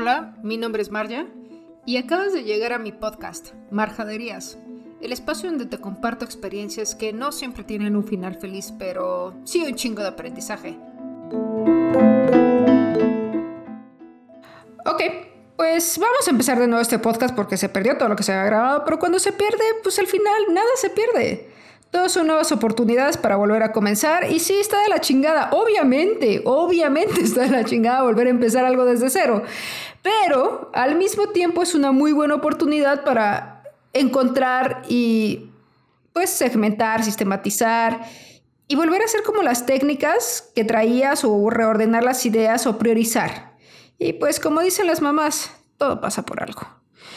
Hola, mi nombre es Marja y acabas de llegar a mi podcast, Marjaderías, el espacio donde te comparto experiencias que no siempre tienen un final feliz, pero sí un chingo de aprendizaje. Ok, pues vamos a empezar de nuevo este podcast porque se perdió todo lo que se había grabado, pero cuando se pierde, pues al final nada se pierde. Todas son nuevas oportunidades para volver a comenzar. Y sí, está de la chingada. Obviamente, obviamente está de la chingada volver a empezar algo desde cero. Pero al mismo tiempo es una muy buena oportunidad para encontrar y pues segmentar, sistematizar y volver a hacer como las técnicas que traías o reordenar las ideas o priorizar. Y pues como dicen las mamás, todo pasa por algo.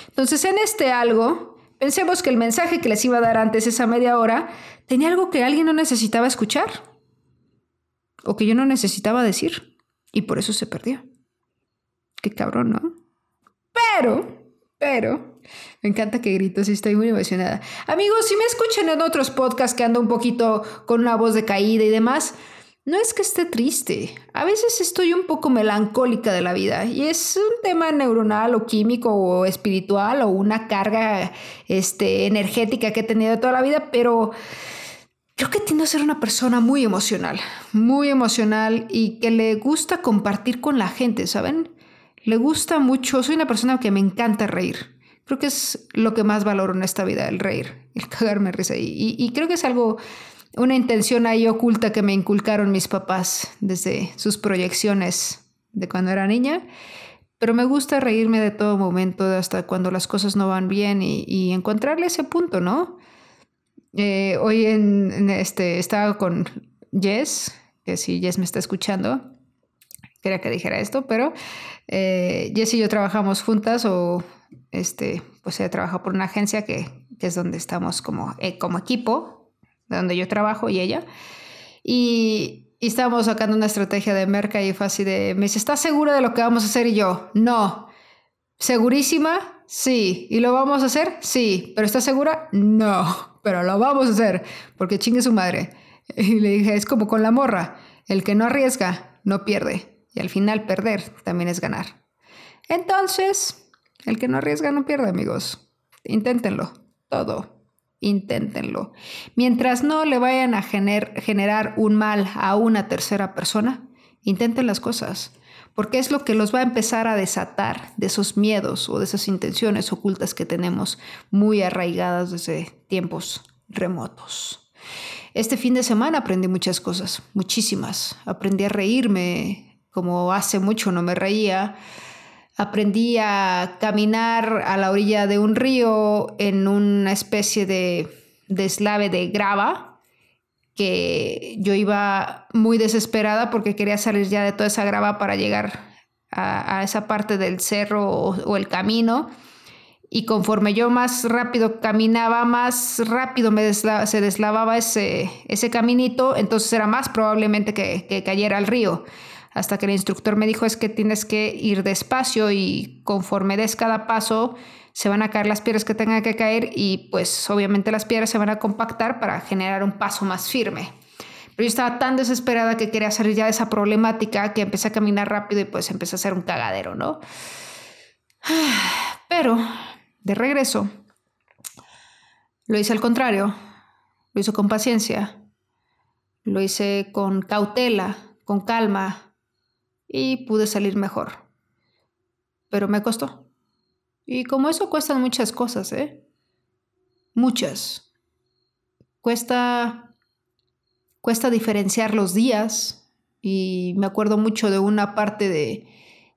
Entonces en este algo Pensemos que el mensaje que les iba a dar antes esa media hora tenía algo que alguien no necesitaba escuchar o que yo no necesitaba decir y por eso se perdió. Qué cabrón, ¿no? Pero, pero, me encanta que gritos y estoy muy emocionada. Amigos, si me escuchan en otros podcasts que ando un poquito con una voz decaída y demás, no es que esté triste, a veces estoy un poco melancólica de la vida y es un tema neuronal o químico o espiritual o una carga este, energética que he tenido toda la vida, pero creo que tiendo a ser una persona muy emocional, muy emocional y que le gusta compartir con la gente, ¿saben? Le gusta mucho, soy una persona que me encanta reír. Creo que es lo que más valoro en esta vida, el reír, el cagarme risa. Y, y creo que es algo una intención ahí oculta que me inculcaron mis papás desde sus proyecciones de cuando era niña. Pero me gusta reírme de todo momento, hasta cuando las cosas no van bien y, encontrarle ese punto, ¿no? Eh, hoy en, este, estaba con Jess, que si Jess me está escuchando, quería que dijera esto, pero eh, Jess y yo trabajamos juntas o este, pues ella trabaja por una agencia que, que es donde estamos como, eh, como equipo, donde yo trabajo y ella. Y, estábamos sacando una estrategia de merca y fue así de, me dice, ¿estás segura de lo que vamos a hacer? Y yo, no. ¿Segurísima? Sí. ¿Y lo vamos a hacer? Sí. ¿Pero estás segura? No. Pero lo vamos a hacer, porque chingue su madre. Y le dije, es como con la morra. El que no arriesga, no pierde. Y al final perder también es ganar. Entonces, el que no arriesga, no pierde, amigos. Inténtenlo. Todo inténtenlo. Mientras no le vayan a generar un mal a una tercera persona, intenten las cosas, porque es lo que los va a empezar a desatar de esos miedos o de esas intenciones ocultas que tenemos muy arraigadas desde tiempos remotos. Este fin de semana aprendí muchas cosas, muchísimas. Aprendí a reírme como hace mucho no me reía aprendí a caminar a la orilla de un río en una especie de deslave de grava que yo iba muy desesperada porque quería salir ya de toda esa grava para llegar a, esa parte del cerro o, el camino. Y conforme yo más rápido caminaba, más rápido se deslavaba ese, ese caminito, entonces era más probablemente que, que cayera al río hasta que el instructor me dijo es que tienes que ir despacio y conforme des cada paso se van a caer las piedras que tengan que caer y pues obviamente las piedras se van a compactar para generar un paso más firme. Pero yo estaba tan desesperada que quería salir ya de esa problemática que empecé a caminar rápido y pues empecé a hacer un cagadero, ¿no? Pero de regreso, lo hice al contrario, lo hice con paciencia, lo hice con cautela, con calma, y pude salir mejor. Pero me costó. Y como eso cuestan muchas cosas, ¿eh? Muchas. Cuesta cuesta diferenciar los días y me acuerdo mucho de una parte de,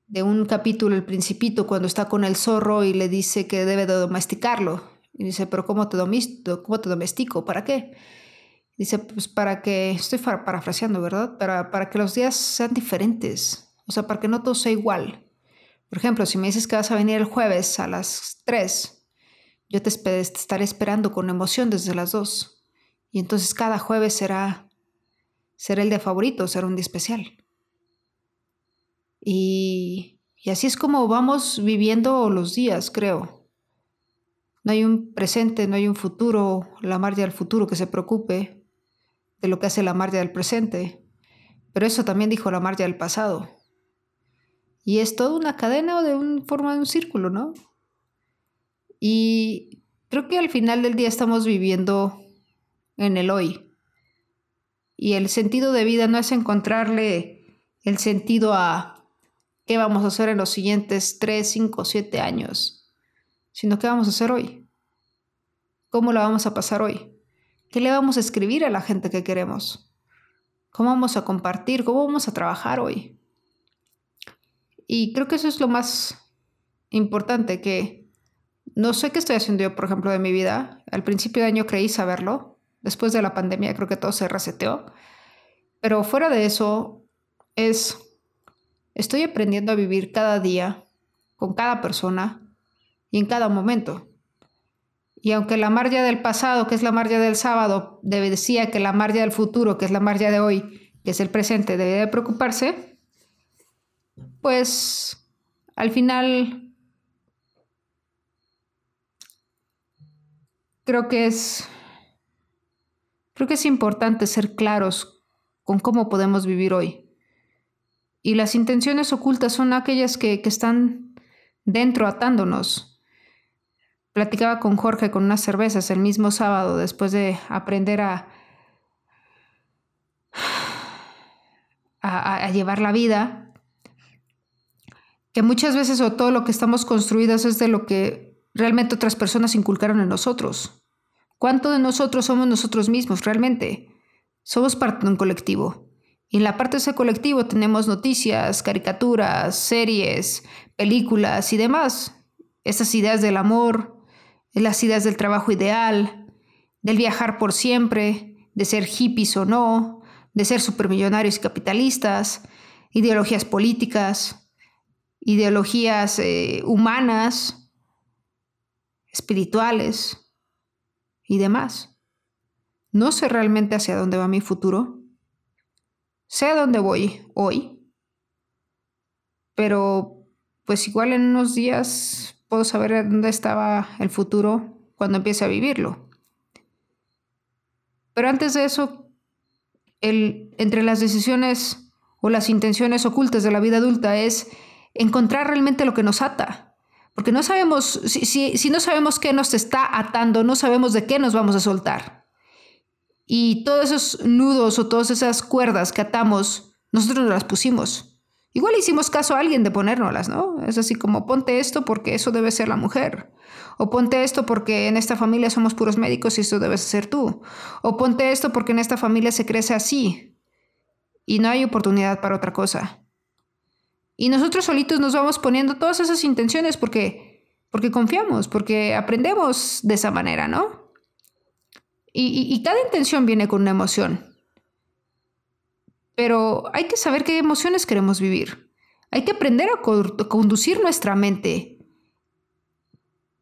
de un capítulo, el principito, cuando está con el zorro y le dice que debe de domesticarlo. Y dice, pero ¿cómo te, cómo te domestico? ¿Para qué? Dice, pues para que, estoy parafraseando, ¿verdad? Para, para que los días sean diferentes, o sea, para que no todo sea igual. Por ejemplo, si me dices que vas a venir el jueves a las 3, yo te, estaré esperando con emoción desde las 2. Y entonces cada jueves será, será el día favorito, será un día especial. Y, y así es como vamos viviendo los días, creo. No hay un presente, no hay un futuro, la marcha del futuro que se preocupe de lo que hace la marcha del presente. Pero eso también dijo la marcha del pasado. Y es toda una cadena o de un, forma de un círculo, ¿no? Y creo que al final del día estamos viviendo en el hoy. Y el sentido de vida no es encontrarle el sentido a qué vamos a hacer en los siguientes 3, 5, 7 años, sino qué vamos a hacer hoy. ¿Cómo la vamos a pasar hoy? ¿Qué le vamos a escribir a la gente que queremos? ¿Cómo vamos a compartir? ¿Cómo vamos a trabajar hoy? Y creo que eso es lo más importante, que no sé qué estoy haciendo yo, por ejemplo, de mi vida. Al principio de año creí saberlo. Después de la pandemia creo que todo se reseteó. Pero fuera de eso, es, estoy aprendiendo a vivir cada día, con cada persona y en cada momento. Y aunque la marcha del pasado, que es la marcha del sábado, decía que la marcha del futuro, que es la marcha de hoy, que es el presente, debe de preocuparse, pues al final creo que es creo que es importante ser claros con cómo podemos vivir hoy. Y las intenciones ocultas son aquellas que, que están dentro atándonos. Platicaba con Jorge con unas cervezas el mismo sábado después de aprender a, a, llevar la vida que muchas veces o todo lo que estamos construidos es de lo que realmente otras personas inculcaron en nosotros. ¿Cuánto de nosotros somos nosotros mismos realmente? Somos parte de un colectivo. Y en la parte de ese colectivo tenemos noticias, caricaturas, series, películas y demás. Esas ideas del amor, las ideas del trabajo ideal, del viajar por siempre, de ser hippies o no, de ser supermillonarios y capitalistas, ideologías políticas, ideologías eh, humanas, espirituales y demás. No sé realmente hacia dónde va mi futuro. Sé a dónde voy hoy, pero pues igual en unos días puedo saber dónde estaba el futuro cuando empiece a vivirlo. Pero antes de eso, el, entre las decisiones o las intenciones ocultas de la vida adulta es encontrar realmente lo que nos ata. Porque no sabemos, si, si, no sabemos qué nos está atando, no sabemos de qué nos vamos a soltar. Y todos esos nudos o todas esas cuerdas que atamos, nosotros nos las pusimos. Igual hicimos caso a alguien de ponérnoslas, ¿no? Es así como ponte esto porque eso debe ser la mujer. O ponte esto porque en esta familia somos puros médicos y eso debes ser tú. O ponte esto porque en esta familia se crece así. Y no hay oportunidad para otra cosa. Y nosotros solitos nos vamos poniendo todas esas intenciones porque, porque confiamos, porque aprendemos de esa manera, ¿no? Y, cada intención viene con una emoción. Pero hay que saber qué emociones queremos vivir. Hay que aprender a conducir nuestra mente.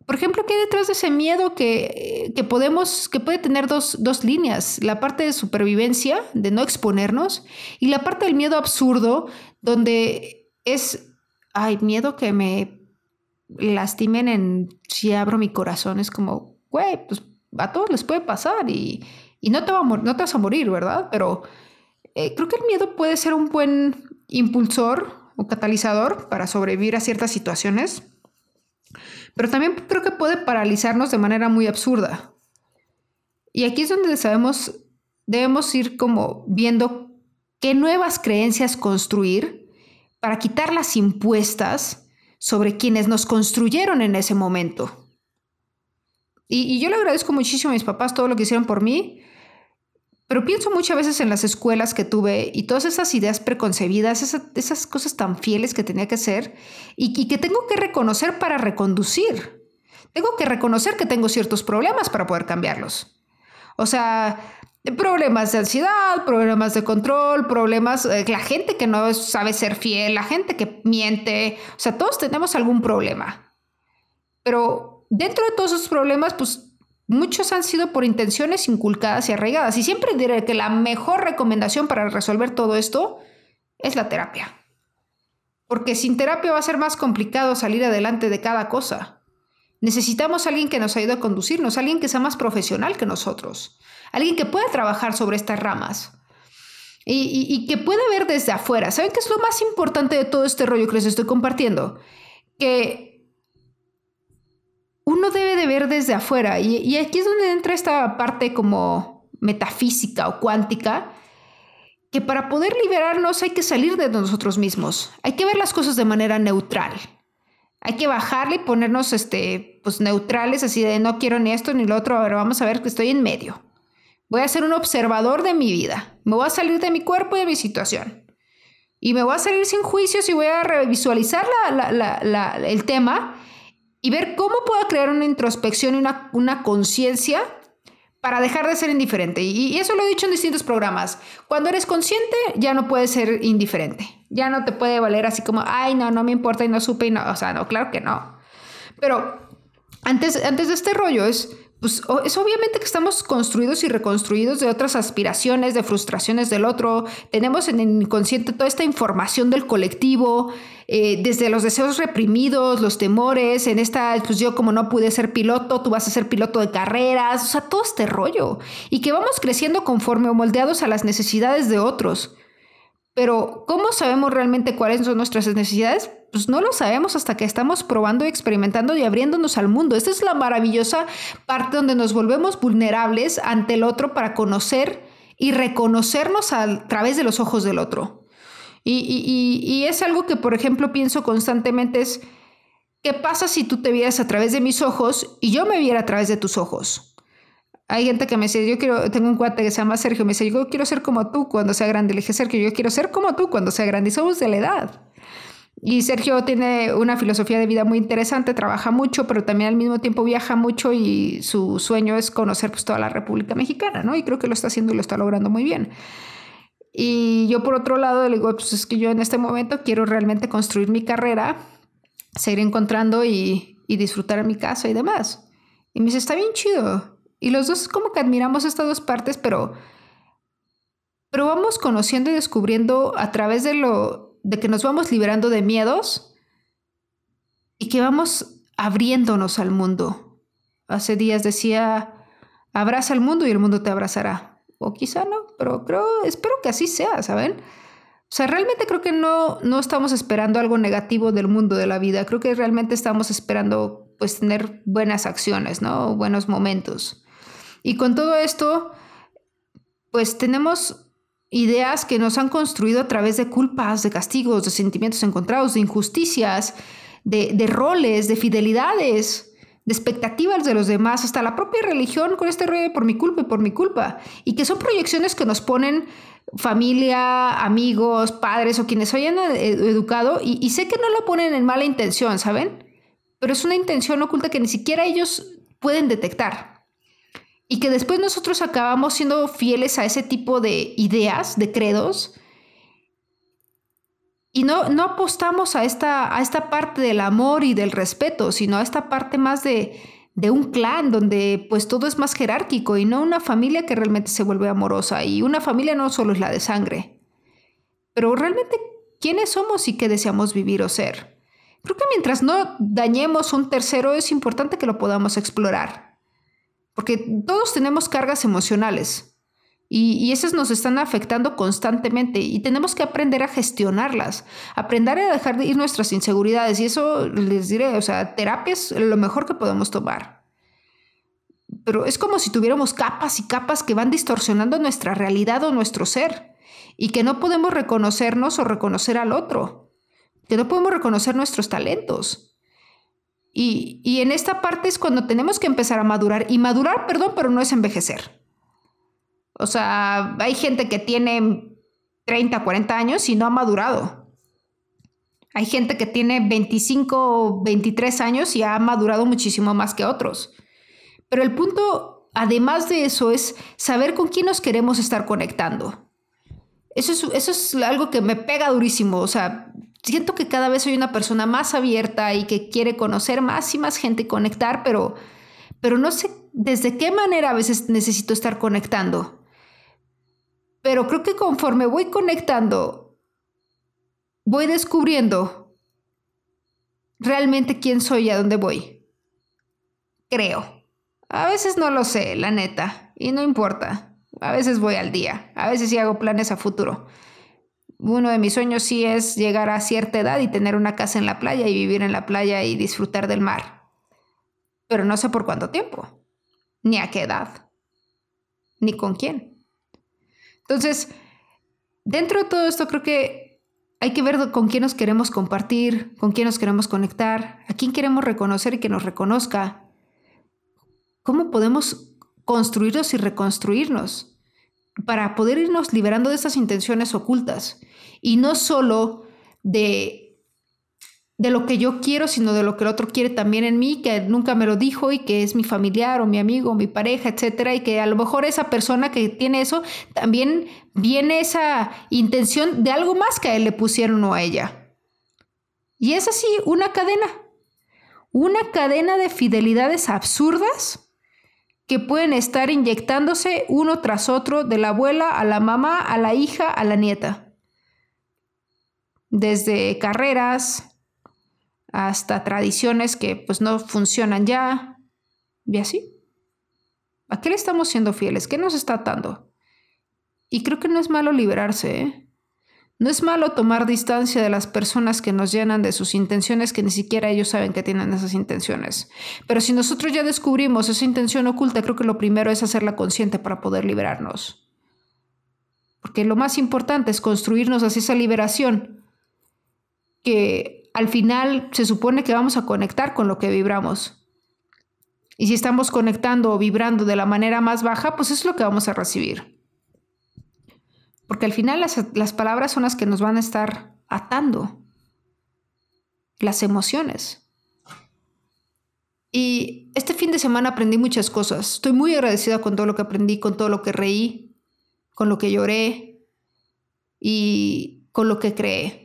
Por ejemplo, ¿qué hay detrás de ese miedo que, que podemos, que puede tener dos, dos, líneas? La parte de supervivencia, de no exponernos, y la parte del miedo absurdo, donde es, hay miedo que me lastimen en si abro mi corazón. Es como, güey, pues a todos les puede pasar y, va no te vas a morir, ¿verdad? Pero eh, creo que el miedo puede ser un buen impulsor o catalizador para sobrevivir a ciertas situaciones, pero también creo que puede paralizarnos de manera muy absurda. Y aquí es donde debemos ir como viendo qué nuevas creencias construir para quitar las impuestas sobre quienes nos construyeron en ese momento. Y, yo le agradezco muchísimo a mis papás todo lo que hicieron por mí, pero pienso muchas veces en las escuelas que tuve y todas esas ideas preconcebidas, esas, cosas tan fieles que tenía que y, y que tengo que reconocer para reconducir. Tengo que reconocer que tengo ciertos problemas para poder cambiarlos. O sea, problemas de ansiedad, problemas de control, problemas, eh, la gente que no sabe ser fiel, la gente que miente, o sea, todos tenemos algún problema. Pero dentro de todos esos problemas, pues muchos han sido por intenciones inculcadas y arraigadas. Y siempre diré que la mejor recomendación para resolver todo esto es la terapia. Porque sin terapia va a ser más complicado salir adelante de cada cosa. Necesitamos alguien que nos ayude a conducirnos, alguien que sea más profesional que nosotros, alguien que pueda trabajar sobre estas ramas. y, que puede ver desde afuera. ¿Saben qué es lo más importante de todo este rollo que les estoy compartiendo? Que uno debe de ver desde afuera. Y, aquí es donde entra esta parte como metafísica o cuántica, que para poder liberarnos hay que salir de nosotros mismos. Hay que ver las cosas de manera neutral. Hay que bajarle y ponernos este, pues, neutrales, así de no quiero ni esto ni lo otro, ahora vamos a ver que estoy en medio. Voy a ser un observador de mi vida. Me voy a salir de mi cuerpo y de mi situación. Y me voy a salir sin juicios y voy a revisualizar el tema y ver cómo puedo crear una introspección y una, una conciencia para dejar de ser indiferente. Y, eso lo he dicho en distintos programas. Cuando eres consciente, ya no puedes ser indiferente. Ya no te puede valer así como, ay, no, no me importa y no supe y no. O sea, no, claro que no. Pero antes, antes de este rollo es pues es obviamente que estamos construidos y reconstruidos de otras aspiraciones, de frustraciones del otro. Tenemos en el inconsciente toda esta información del colectivo, eh, desde los deseos reprimidos, los temores, en esta, pues yo como no pude ser piloto, tú vas a ser piloto de carreras, o sea, todo este rollo. Y que vamos creciendo conforme o moldeados a las necesidades de otros. Pero, ¿cómo sabemos realmente cuáles son nuestras necesidades? Pues no lo sabemos hasta que estamos probando y experimentando y abriéndonos al mundo. Esta es la maravillosa parte donde nos volvemos vulnerables ante el otro para conocer y reconocernos a través de los ojos del otro. Y, y es algo que, por ejemplo, pienso constantemente es, ¿qué pasa si tú te vieras a través de mis ojos y yo me viera a través de tus ojos? Hay gente que me dice, yo quiero, tengo un cuate que se llama Sergio, me dice, yo quiero ser como tú cuando sea grande. Le dije, Sergio, yo quiero ser como tú cuando sea grande. Y somos de la edad. Y Sergio tiene una filosofía de vida muy interesante, trabaja mucho, pero también al mismo tiempo viaja mucho y su sueño es conocer pues, toda la República Mexicana, ¿no? Y creo que lo está haciendo y lo está logrando muy bien. Y yo por otro lado le digo, pues es que yo en este momento quiero realmente construir mi carrera, seguir encontrando y, y disfrutar mi casa y demás. Y me dice, está bien chido. Y los dos como que admiramos estas dos partes, pero, pero vamos conociendo y descubriendo a través de lo de que nos vamos liberando de miedos y que vamos abriéndonos al mundo. Hace días decía, abraza al mundo y el mundo te abrazará. O quizá no, pero creo, espero que así sea, ¿saben? O sea, realmente creo que no, no estamos esperando algo negativo del mundo de la vida. Creo que realmente estamos esperando pues tener buenas acciones, ¿no? Buenos momentos. Y con todo esto, pues tenemos ideas que nos han construido a través de culpas, de castigos, de sentimientos encontrados, de injusticias, de, roles, de fidelidades, de expectativas de los demás, hasta la propia religión con este rollo por mi culpa y por mi culpa. Y que son proyecciones que nos ponen familia, amigos, padres o quienes hayan educado y sé que no lo ponen en mala intención, ¿saben? Pero es una intención oculta que ni siquiera ellos pueden detectar y que después nosotros acabamos siendo fieles a ese tipo de ideas, de credos, y no, apostamos a esta, a esta parte del amor y del respeto, sino a esta parte más de, de un clan donde pues todo es más jerárquico y no una familia que realmente se vuelve amorosa. Y una familia no solo es la de sangre, pero realmente quiénes somos y qué deseamos vivir o ser. Creo que mientras no dañemos un tercero es importante que lo podamos explorar porque todos tenemos cargas emocionales y, esas nos están afectando constantemente y tenemos que aprender a gestionarlas, aprender a dejar de ir nuestras inseguridades y eso les diré, o sea, terapia es lo mejor que podemos tomar. Pero es como si tuviéramos capas y capas que van distorsionando nuestra realidad o nuestro ser y que no podemos reconocernos o reconocer al otro, que no podemos reconocer nuestros talentos. Y, en esta parte es cuando tenemos que empezar a madurar. Y madurar, perdón, pero no es envejecer. O sea, hay gente que tiene 30, 40 años y no ha madurado. Hay gente que tiene 25, 23 años y ha madurado muchísimo más que otros. Pero el punto, además de eso, es saber con quién nos queremos estar conectando. Eso es, eso es algo que me pega durísimo. O sea, siento que cada vez soy una persona más abierta y que quiere conocer más y más gente y conectar, pero, pero no sé desde qué manera a veces necesito estar conectando. Pero creo que conforme voy conectando, voy descubriendo realmente quién soy y a dónde voy. Creo. A veces no lo sé, la neta, y no importa. A veces voy al día, a veces sí hago planes a futuro. Uno de mis sueños sí es llegar a cierta edad y tener una casa en la playa y vivir en la playa y disfrutar del mar. Pero no sé por cuánto tiempo, ni a qué edad, ni con quién. Entonces, dentro de todo esto creo que hay que ver con quién nos queremos compartir, con quién nos queremos conectar, a quién queremos reconocer y que nos reconozca. ¿Cómo podemos construirnos y reconstruirnos para poder irnos liberando de estas intenciones ocultas? Y no solo de, de lo que yo quiero, sino de lo que el otro quiere también en mí, que nunca me lo dijo y que es mi familiar o mi amigo o mi pareja, etcétera, y que a lo mejor esa persona que tiene eso también viene esa intención de algo más que a él le pusieron o a ella. Y es así una cadena, una cadena de fidelidades absurdas que pueden estar inyectándose uno tras otro de la abuela a la mamá, a la hija, a la nieta desde carreras hasta tradiciones que pues no funcionan ya y así. ¿A qué le estamos siendo fieles? ¿Qué nos está atando? Y creo que no es malo liberarse, ¿eh? No es malo tomar distancia de las personas que nos llenan de sus intenciones que ni siquiera ellos saben que tienen esas intenciones. Pero si nosotros ya descubrimos esa intención oculta, creo que lo primero es hacerla consciente para poder liberarnos. Porque lo más importante es construirnos hacia esa liberación que al final se supone que vamos a conectar con lo que vibramos. Y si estamos conectando o vibrando de la manera más baja, pues es lo que vamos a recibir. Porque al final las, las palabras son las que nos van a estar atando. Las emociones. Y este fin de semana aprendí muchas cosas. Estoy muy agradecida con todo lo que aprendí, con todo lo que reí, con lo que lloré y con lo que creé.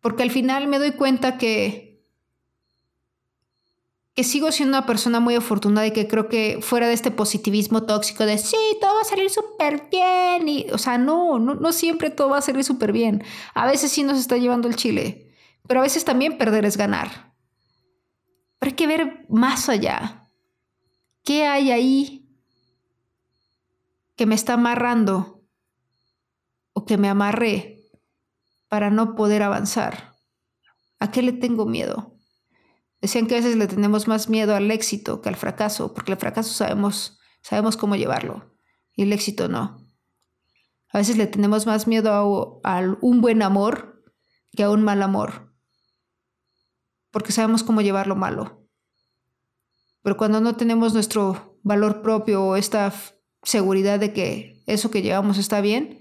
Porque al final me doy cuenta que, que sigo siendo una persona muy afortunada y que creo que fuera de este positivismo tóxico de sí, todo va a salir súper bien. Y, o sea, no, no, no siempre todo va a salir súper bien. A veces sí nos está llevando el chile, pero a veces también perder es ganar. Pero hay que ver más allá. ¿Qué hay ahí que me está amarrando o que me amarré para no poder avanzar? ¿A qué le tengo miedo? Decían que a veces le tenemos más miedo al éxito que al fracaso, porque el fracaso sabemos, sabemos cómo llevarlo y el éxito no. A veces le tenemos más miedo a, un buen amor que a un mal amor, porque sabemos cómo llevar lo malo. Pero cuando no tenemos nuestro valor propio o esta seguridad de que eso que llevamos está bien,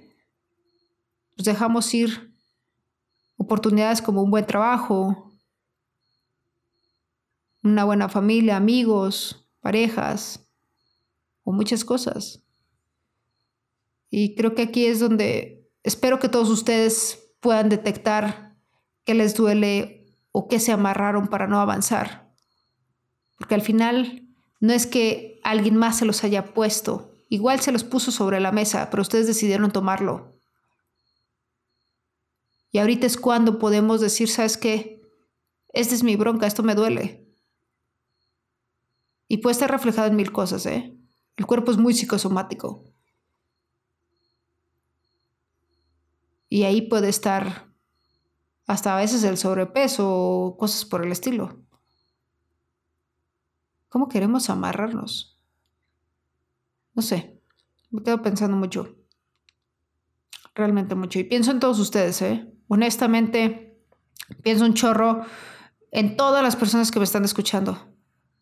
pues dejamos ir oportunidades como un buen trabajo, una buena familia, amigos, parejas o muchas cosas. Y creo que aquí es donde espero que todos ustedes puedan detectar qué les duele o qué se amarraron para no avanzar. Porque al final no es que alguien más se los haya puesto, igual se los puso sobre la mesa, pero ustedes decidieron tomarlo. Y ahorita es cuando podemos decir, ¿sabes qué? Esta es mi bronca, esto me duele. Y puede estar reflejado en mil cosas, ¿eh? El cuerpo es muy psicosomático. Y ahí puede estar hasta a veces el sobrepeso o cosas por el estilo. ¿Cómo queremos amarrarnos? No sé, me quedo pensando mucho. Realmente mucho. Y pienso en todos ustedes, ¿eh? Honestamente, pienso un chorro en todas las personas que me están escuchando.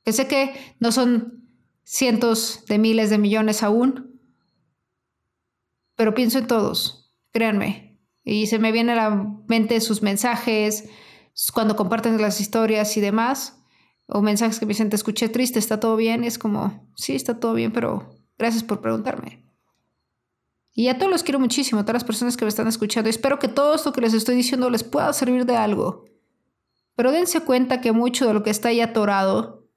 Que sé que no son cientos de miles de millones aún, pero pienso en todos, créanme. Y se me viene a la mente sus mensajes, cuando comparten las historias y demás, o mensajes que me dicen, te escuché triste, ¿está todo bien? Y es como, sí, está todo bien, pero gracias por preguntarme. Y a todos los quiero muchísimo, a todas las personas que me están escuchando. Espero que todo esto que les estoy diciendo les pueda servir de algo. Pero dense cuenta que mucho de lo que está ahí atorado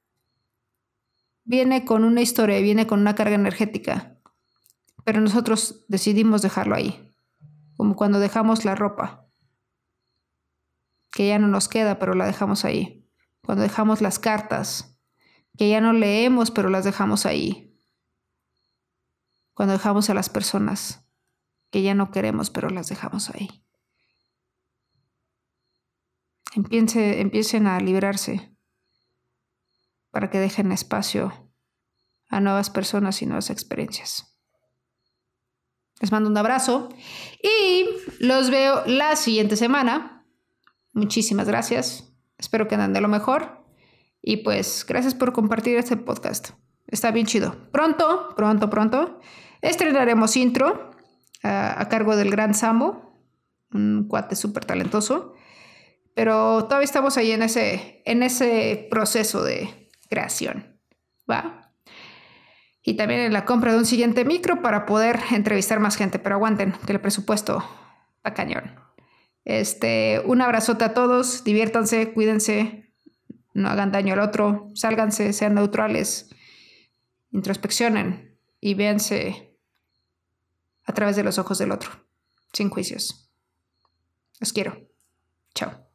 viene con una historia, viene con una carga energética. Pero nosotros decidimos dejarlo ahí. Como cuando dejamos la ropa. Que ya no nos queda, pero la dejamos ahí. Cuando dejamos las cartas. Que ya no leemos, pero las dejamos ahí cuando dejamos a las personas que ya no queremos, pero las dejamos ahí. empiecen a liberarse para que dejen espacio a nuevas personas y nuevas experiencias. Les mando un abrazo y los veo la siguiente semana. Muchísimas gracias. Espero que anden de lo mejor. Y pues gracias por compartir este podcast. Está bien chido. Pronto, pronto, pronto, estrenaremos intro a, cargo del gran Sambo, un cuate súper talentoso. Pero todavía estamos ahí en ese, en ese proceso de creación. ¿Va? Y también en la compra de un siguiente micro para poder entrevistar más gente. Pero aguanten, que el presupuesto va cañón. Este, un abrazote a todos, diviértanse, cuídense, no hagan daño al otro, sálganse, sean neutrales, introspeccionen y véanse a través de los ojos del otro, sin juicios. Los quiero. Chao.